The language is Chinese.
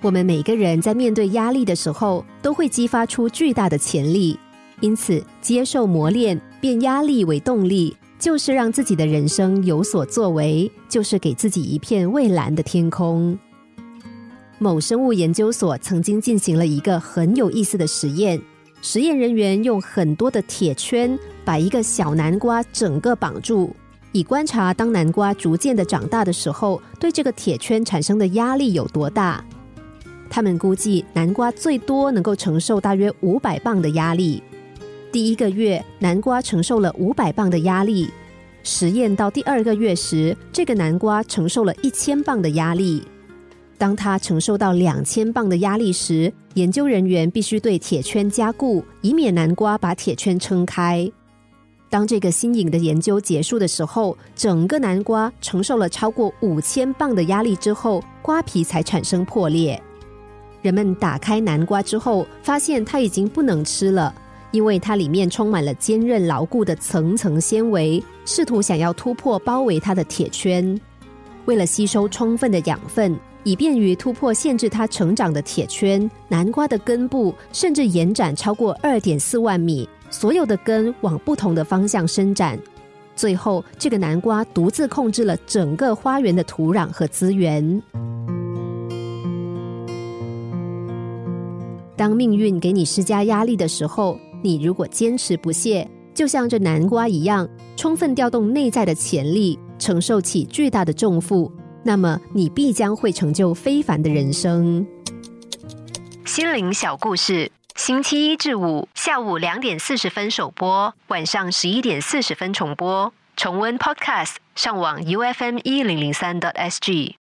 我们每个人在面对压力的时候，都会激发出巨大的潜力。因此，接受磨练，变压力为动力，就是让自己的人生有所作为，就是给自己一片蔚蓝的天空。某生物研究所曾经进行了一个很有意思的实验，实验人员用很多的铁圈把一个小南瓜整个绑住，以观察当南瓜逐渐的长大的时候，对这个铁圈产生的压力有多大。他们估计南瓜最多能够承受大约五百磅的压力。第一个月，南瓜承受了五百磅的压力。实验到第二个月时，这个南瓜承受了一千磅的压力。当它承受到两千磅的压力时，研究人员必须对铁圈加固，以免南瓜把铁圈撑开。当这个新颖的研究结束的时候，整个南瓜承受了超过五千磅的压力之后，瓜皮才产生破裂。人们打开南瓜之后，发现它已经不能吃了，因为它里面充满了坚韧牢固的层层纤维，试图想要突破包围它的铁圈。为了吸收充分的养分，以便于突破限制它成长的铁圈，南瓜的根部甚至延展超过二点四万米，所有的根往不同的方向伸展。最后，这个南瓜独自控制了整个花园的土壤和资源。当命运给你施加压力的时候，你如果坚持不懈，就像这南瓜一样，充分调动内在的潜力，承受起巨大的重负，那么你必将会成就非凡的人生。心灵小故事，星期一至五下午两点四十分首播，晚上十一点四十分重播。重温 Podcast，上网 U F M 一零零三 t S G。